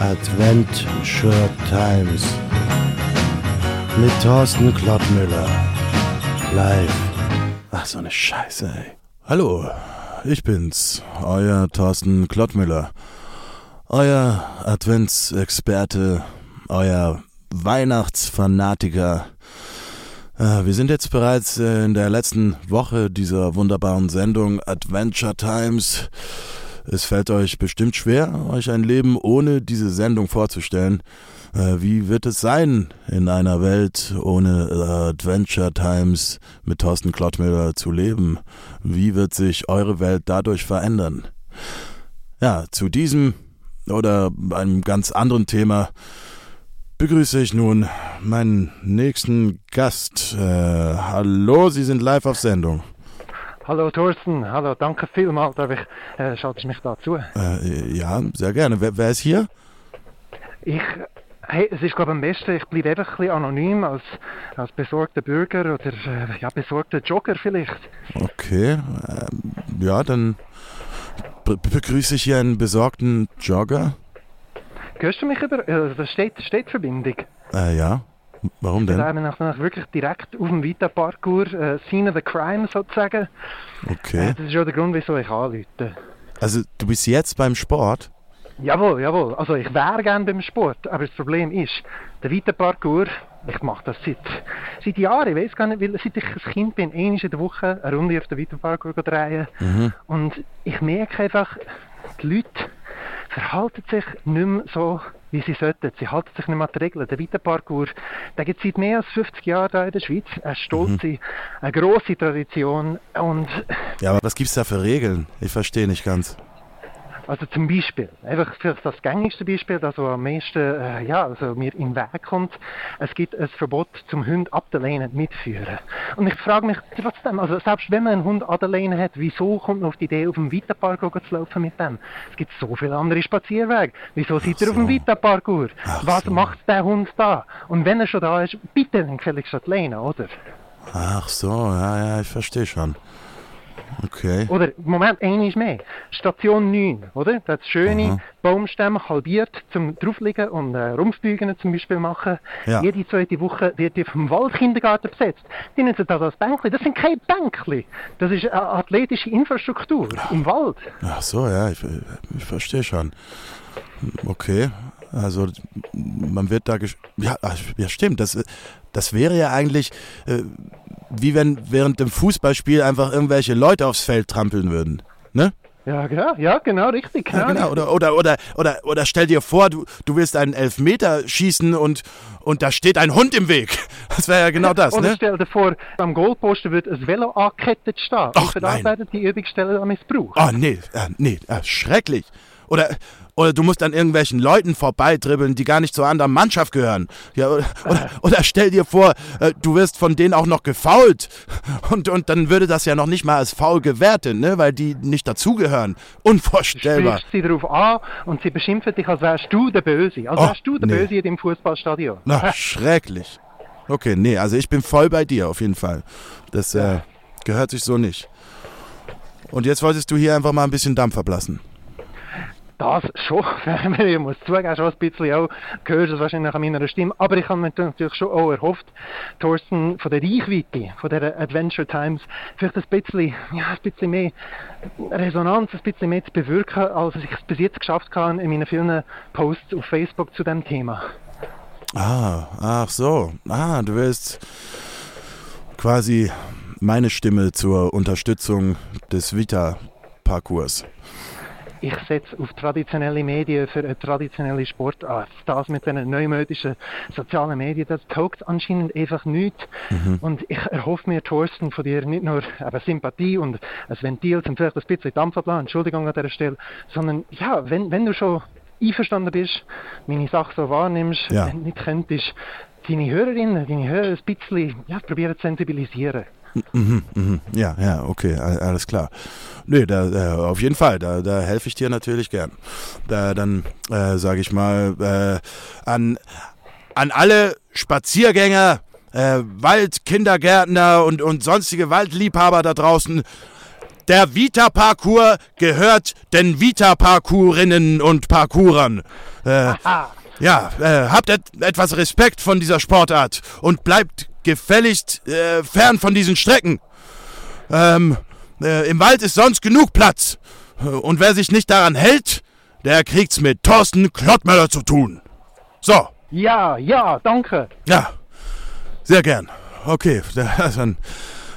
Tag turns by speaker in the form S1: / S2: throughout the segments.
S1: Adventure Times mit Thorsten Klottmüller. Live. Ach, so eine Scheiße, ey.
S2: Hallo, ich bin's, euer Thorsten Klottmüller. Euer Adventsexperte, euer Weihnachtsfanatiker. Äh, wir sind jetzt bereits äh, in der letzten Woche dieser wunderbaren Sendung Adventure Times. Es fällt euch bestimmt schwer, euch ein Leben ohne diese Sendung vorzustellen. Äh, wie wird es sein, in einer Welt ohne Adventure Times mit Thorsten Klottmüller zu leben? Wie wird sich eure Welt dadurch verändern? Ja, zu diesem oder einem ganz anderen Thema begrüße ich nun meinen nächsten Gast. Äh, hallo, Sie sind live auf Sendung.
S3: Hallo Thorsten, hallo, danke vielmals, darf ich, äh, schaltest mich dazu?
S2: Äh, ja, sehr gerne. Wer, wer ist hier?
S3: Ich, hey, es ist glaube ich am besten, ich bleibe einfach ein bisschen anonym als, als besorgter Bürger oder äh, ja, besorgter Jogger vielleicht.
S2: Okay, ähm, ja, dann be begrüße ich hier einen besorgten Jogger.
S3: Hörst du mich über, äh, da steht, steht Verbindung.
S2: Äh, ja. Warum denn?
S3: Haben wir nach, wirklich direkt auf dem Vita Parkour, äh, Scene of the Crime sozusagen.
S2: Okay.
S3: Äh, das ist ja der Grund, wieso ich anrufe.
S2: Also du bist jetzt beim Sport?
S3: Jawohl, jawohl. Also ich wäre gerne beim Sport, aber das Problem ist, der Vita Parkour, ich mache das seit, seit Jahren, ich weiß gar nicht, weil seit ich ein Kind bin, einmal in der Woche eine Runde auf der Vita Parkour drehen.
S2: Mhm.
S3: Und ich merke einfach, die Leute verhalten sich nicht mehr so, wie sie sollten. Sie halten sich nicht mehr an die Regeln. Der Weiterparkour, der gibt es seit mehr als 50 Jahren da in der Schweiz. Eine stolze, mhm. eine grosse Tradition. Und
S2: ja, aber was gibt es da für Regeln? Ich verstehe nicht ganz.
S3: Also zum Beispiel, einfach für das gängigste Beispiel, das am meisten äh, ja, also mir in den Weg kommt, es gibt ein Verbot zum Hund ab der Leine mitführen. Und ich frage mich trotzdem, also selbst wenn man einen Hund an der Leine hat, wieso kommt man auf die Idee, auf dem Weiterpark zu laufen mit dem? Es gibt so viele andere Spazierwege. Wieso seid ihr so. auf dem Weiterparkour? Was so. macht der Hund da? Und wenn er schon da ist, bitte dann gefälligst an die Leine, oder?
S2: Ach so, ja, ja, ich verstehe schon. Okay.
S3: Oder, Moment, ist mehr. Station 9, oder? Das schöne Aha. Baumstämme halbiert zum draufliegen und äh, Rumpfbügen zum Beispiel machen. Ja. Jede zweite Woche wird die vom Waldkindergarten besetzt. Die nutzen das als Bänkli. Das sind keine Bänkli. Das ist eine athletische Infrastruktur im Wald.
S2: Ach so, ja, ich, ich verstehe schon. Okay. Also man wird da ja, ja stimmt, das, das wäre ja eigentlich äh, wie wenn während dem Fußballspiel einfach irgendwelche Leute aufs Feld trampeln würden. Ne?
S3: Ja, ja, ja, genau, richtig. Genau,
S2: ja, genau. Oder, oder, oder, oder, oder stell dir vor, du, du willst einen Elfmeter schießen und, und da steht ein Hund im Weg. Das wäre ja genau das,
S3: oder
S2: ne?
S3: stell dir vor, am Goalposten wird ein Velo angekettet stehen.
S2: Ach,
S3: und für das werden die Übungsstellen missbraucht.
S2: Oh, nee, äh, nee, äh, schrecklich. Oder, oder du musst an irgendwelchen Leuten vorbeidribbeln, die gar nicht zur anderen Mannschaft gehören. Ja, oder, oder, oder stell dir vor, äh, du wirst von denen auch noch gefault. Und, und dann würde das ja noch nicht mal als faul gewertet, ne? weil die nicht dazugehören. Unvorstellbar.
S3: Du sie darauf an und sie beschimpfen dich, als wärst du der Böse. Als oh, wärst du der nee. Böse in dem Fußballstadion.
S2: Na, schrecklich. Okay, nee, also ich bin voll bei dir auf jeden Fall. Das äh, gehört sich so nicht. Und jetzt wolltest du hier einfach mal ein bisschen Dampf ablassen
S3: das schon, ich muss zugeben, schon ein bisschen auch, gehört es wahrscheinlich an meiner Stimme, aber ich habe mir natürlich schon auch erhofft, Thorsten, von der Reichweite, von der Adventure Times, vielleicht ein bisschen, ja, ein bisschen mehr Resonanz, ein bisschen mehr zu bewirken, als ich es bis jetzt geschafft habe in meinen vielen Posts auf Facebook zu dem Thema.
S2: Ah, ach so, ah, du willst quasi meine Stimme zur Unterstützung des Vita-Parcours
S3: ich setze auf traditionelle Medien für eine traditionelle Sportart. Das mit den neumodischen sozialen Medien, das taugt anscheinend einfach nichts. Mhm. Und ich erhoffe mir, Thorsten, von dir nicht nur eben Sympathie und ein Ventil zum vielleicht ein bisschen Dampf ablassen, Entschuldigung an dieser Stelle, sondern ja, wenn, wenn du schon einverstanden bist, meine Sache so wahrnimmst, ja. nicht könntest, deine Hörerinnen, deine Hörer ein bisschen ja, probieren zu sensibilisieren.
S2: Mhm, mhm. Ja, ja, okay, alles klar. Nö, da, äh, auf jeden Fall, da, da helfe ich dir natürlich gern. Da, dann äh, sage ich mal äh, an, an alle Spaziergänger, äh, Waldkindergärtner und, und sonstige Waldliebhaber da draußen, Der Vita-Parcours gehört den Vita-Parcourinnen und Parcourern. Äh, ja, äh, habt et etwas Respekt von dieser Sportart und bleibt gefälligst äh, fern von diesen Strecken. Ähm, äh, Im Wald ist sonst genug Platz. Und wer sich nicht daran hält, der kriegt's mit Thorsten Klottmöller zu tun. So.
S3: Ja, ja, danke.
S2: Ja, sehr gern. Okay, dann,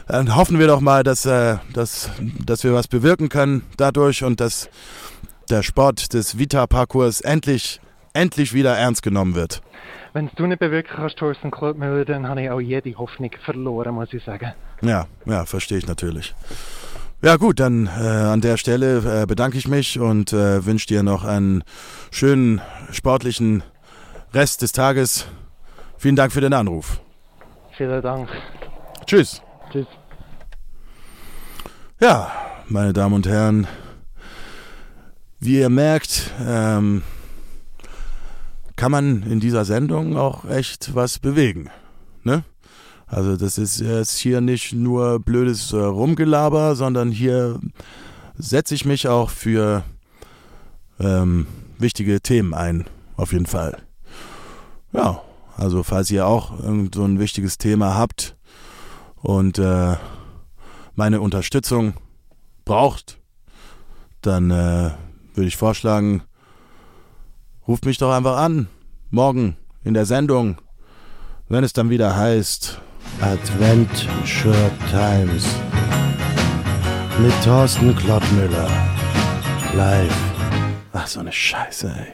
S2: dann hoffen wir doch mal, dass, äh, dass, dass wir was bewirken können dadurch und dass der Sport des Vita-Parcours endlich, endlich wieder ernst genommen wird.
S3: Wenn du nicht bewirken kannst, Thorsten Klottmüller, dann habe ich auch jede Hoffnung verloren, muss ich sagen.
S2: Ja, ja, verstehe ich natürlich. Ja gut, dann äh, an der Stelle äh, bedanke ich mich und äh, wünsche dir noch einen schönen sportlichen Rest des Tages. Vielen Dank für den Anruf.
S3: Vielen Dank.
S2: Tschüss.
S3: Tschüss.
S2: Ja, meine Damen und Herren, wie ihr merkt, ähm, kann man in dieser Sendung auch echt was bewegen. Ne? Also das ist jetzt hier nicht nur blödes äh, Rumgelaber, sondern hier setze ich mich auch für ähm, wichtige Themen ein, auf jeden Fall. Ja, also falls ihr auch irgend so ein wichtiges Thema habt und äh, meine Unterstützung braucht, dann äh, würde ich vorschlagen, ruft mich doch einfach an, morgen in der Sendung, wenn es dann wieder heißt
S1: Adventure Times mit Thorsten Klottmüller. Live. Ach, so eine Scheiße, ey.